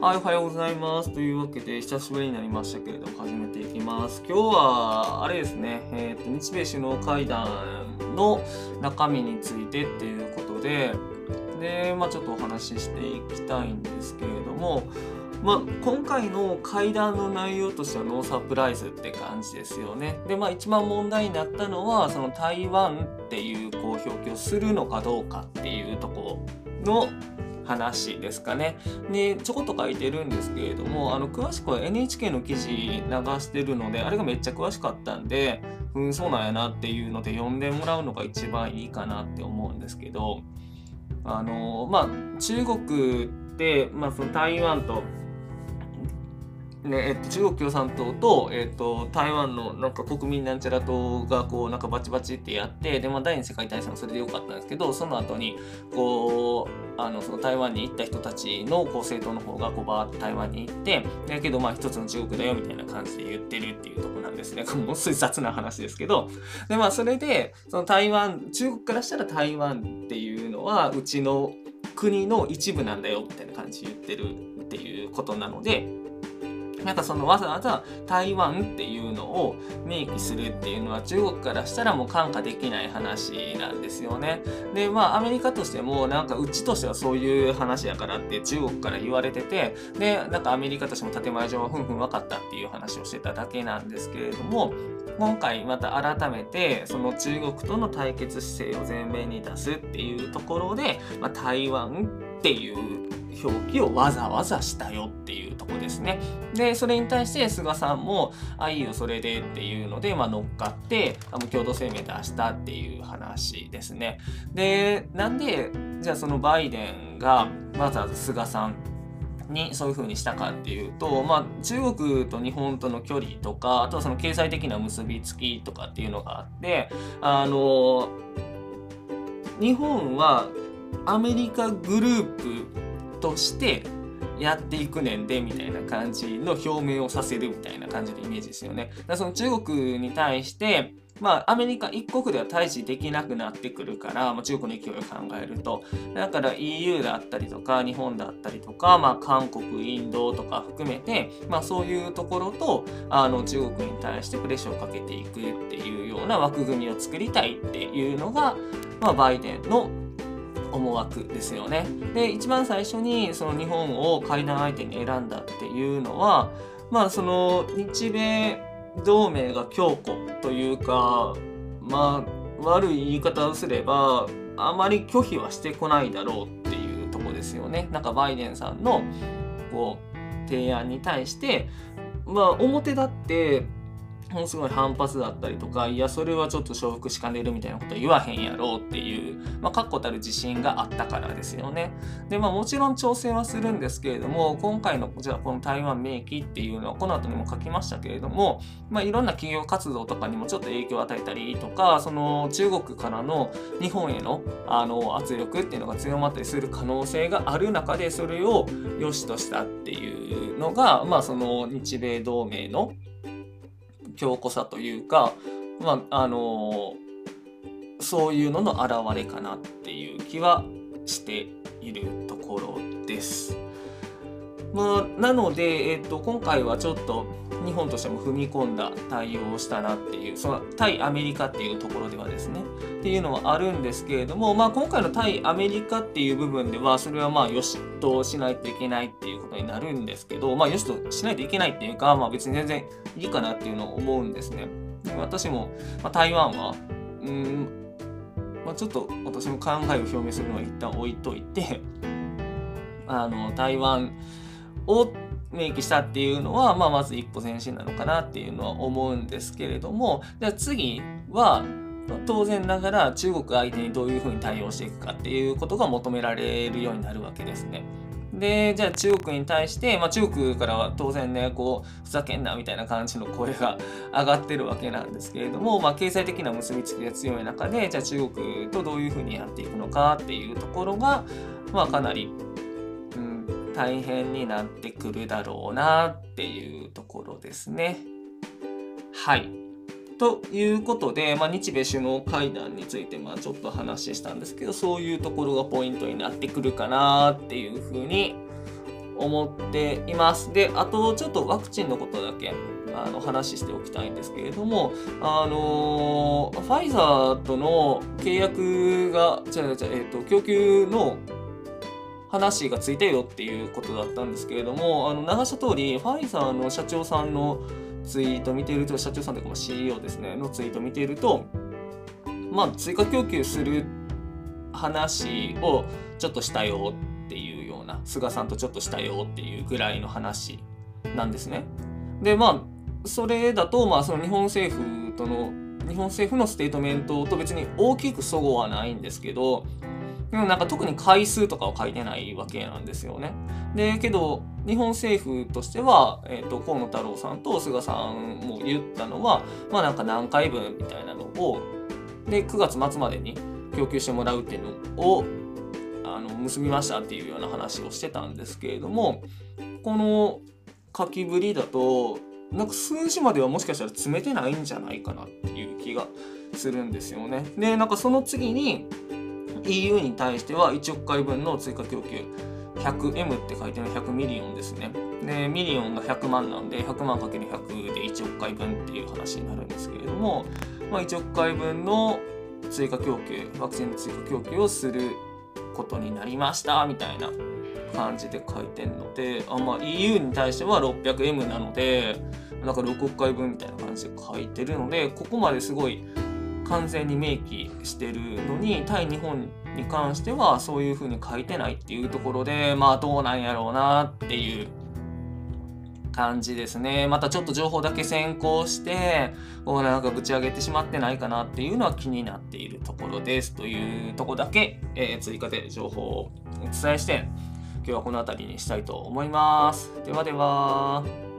はい、おはようございます。というわけで、久しぶりになりましたけれども、始めていきます。今日は、あれですね、えっ、と、日米首脳会談の中身についてっていうことで、で、まあちょっとお話ししていきたいんですけれども、まあ、今回の会談の内容としてはノーサプライズって感じですよね。で、まあ一番問題になったのは、その台湾っていうこう表記をするのかどうかっていうところの話ですかね。で、ちょこっと書いてるんですけれども、あの、詳しくは NHK の記事流してるので、あれがめっちゃ詳しかったんで、うん、そうなんやなっていうので読んでもらうのが一番いいかなって思うんですけど、あの、まあ、中国って、まあ、その台湾と、ねえっと、中国共産党と、えっと、台湾のなんか国民なんちゃら党がこうなんかバチバチってやってで、まあ、第二次世界大戦はそれでよかったんですけどその後にこうあのその台湾に行った人たちのこう政党の方がこうバーッと台湾に行ってだけどまあ一つの中国だよみたいな感じで言ってるっていうとこなんですねもうすごい雑な話ですけどでまあそれでその台湾中国からしたら台湾っていうのはうちの国の一部なんだよみたいな感じで言ってるっていうことなので。なんかそのわざわざ台湾っていうのを明記するっていうのは中国からしたらもう看過できない話なんですよね。でまあアメリカとしてもなんかうちとしてはそういう話やからって中国から言われててでなんかアメリカとしても建前上はふんふん分かったっていう話をしてただけなんですけれども今回また改めてその中国との対決姿勢を前面に出すっていうところで、まあ、台湾っていう表記をわざわざしたよっていうとこですね。で、それに対して菅さんも、あ、いいよ、それでっていうので、まあ、乗っかって、あの共同声明出したっていう話ですね。で、なんで、じゃあそのバイデンがわざわざ菅さんにそういう風にしたかっていうと、まあ、中国と日本との距離とかあとはその経済的な結びつきとかっていうのがあってあの日本はアメリカグループとしてやっていくねんでみたいな感じの表明をさせるみたいな感じのイメージですよね。だからその中国に対してまあ、アメリカ一国では対峙できなくなってくるから、まあ、中国の勢いを考えると。だから EU だったりとか、日本だったりとか、まあ、韓国、インドとか含めて、まあ、そういうところと、あの、中国に対してプレッシャーをかけていくっていうような枠組みを作りたいっていうのが、まあ、バイデンの思惑ですよね。で一番最初にその日本を会談相手に選んだっていうのはまあその日米同盟が強固というかまあ悪い言い方をすればあまり拒否はしてこないだろうっていうとこですよね。なんかバイデンさんのこう提案に対してまあ表立ってものすごい反発だったりとかいやそれはちょっと承服しかねるみたいなこと言わへんやろうっていう、まあ、確固たる自信があったからですよね。でまあもちろん調整はするんですけれども今回のじゃあこの台湾名義っていうのはこの後にも書きましたけれども、まあ、いろんな企業活動とかにもちょっと影響を与えたりとかその中国からの日本へのあの圧力っていうのが強まったりする可能性がある中でそれを良しとしたっていうのが、まあ、その日米同盟の強固さというか、まあ、あのー、そういうのの表れかなっていう気はしているところです。まあ、なので、えっと、今回はちょっと日本としても踏み込んだ対応をしたなっていうその対アメリカっていうところではですねっていうのはあるんですけれども、まあ、今回の対アメリカっていう部分ではそれはまあよしとしないといけないっていうことになるんですけど、まあ、よしとしないといけないっていうか、まあ、別に全然いいかなっていうのを思うんですね。私も、まあ、台湾はうんまあ、ちょっと私も考えを表明するのは一旦置いといてあの台湾を明記したっていうのは、まあ、まず一歩前進なのかなっていうのは思うんですけれどもじゃあ次は当然ながら中国相手にどういうふうに対応していくかっていうことが求められるようになるわけですね。で、じゃあ中国に対して、まあ、中国からは当然ね、こう、ふざけんなみたいな感じの声が上がってるわけなんですけれども、まあ、経済的な結びつきが強い中で、じゃあ中国とどういうふうにやっていくのかっていうところが、まあ、かなり大変になってくるだろうなっていうところですね。はい。ということで、まあ、日米首脳会談についてまあちょっと話したんですけどそういうところがポイントになってくるかなっていうふうに思っています。で、あとちょっとワクチンのことだけあの話しておきたいんですけれども、あのファイザーとの契約が、じゃあ、じゃえっ、ー、と、供給の話がついたよっていうことだったんですけれども、あの流した通り、ファイザーの社長さんのツイート見ていると、社長さんというか CEO ですね、のツイート見ていると、まあ、追加供給する話をちょっとしたよっていうような、菅さんとちょっとしたよっていうぐらいの話なんですね。で、まあ、それだと、まあ、その日本政府との、日本政府のステートメントと別に大きく齟齬はないんですけど、でもなんか特に回数とかは書いてないわけなんですよね。で、けど、日本政府としては、えっ、ー、と、河野太郎さんと菅さんも言ったのは、まあなんか何回分みたいなのを、で、9月末までに供給してもらうっていうのを、あの、結びましたっていうような話をしてたんですけれども、この書きぶりだと、なんか数字まではもしかしたら詰めてないんじゃないかなっていう気がするんですよね。で、なんかその次に、EU に対しては1億回分の追加供給 100M って書いてる100ミリオンですね。で、ミリオンが100万なんで、100万かける100で1億回分っていう話になるんですけれども、まあ、1億回分の追加供給、ワクチンの追加供給をすることになりましたみたいな感じで書いてるので、あまあ、EU に対しては 600M なので、なんか6億回分みたいな感じで書いてるので、ここまですごい完全に明記してるのに対日本に関してはそういう風に書いてないっていうところでまあどうなんやろうなっていう感じですね。またちょっと情報だけ先行して、こうなんかぶち上げてしまってないかなっていうのは気になっているところですというとこだけ、えー、追加で情報をお伝えして、今日はこの辺りにしたいと思います。ではでは。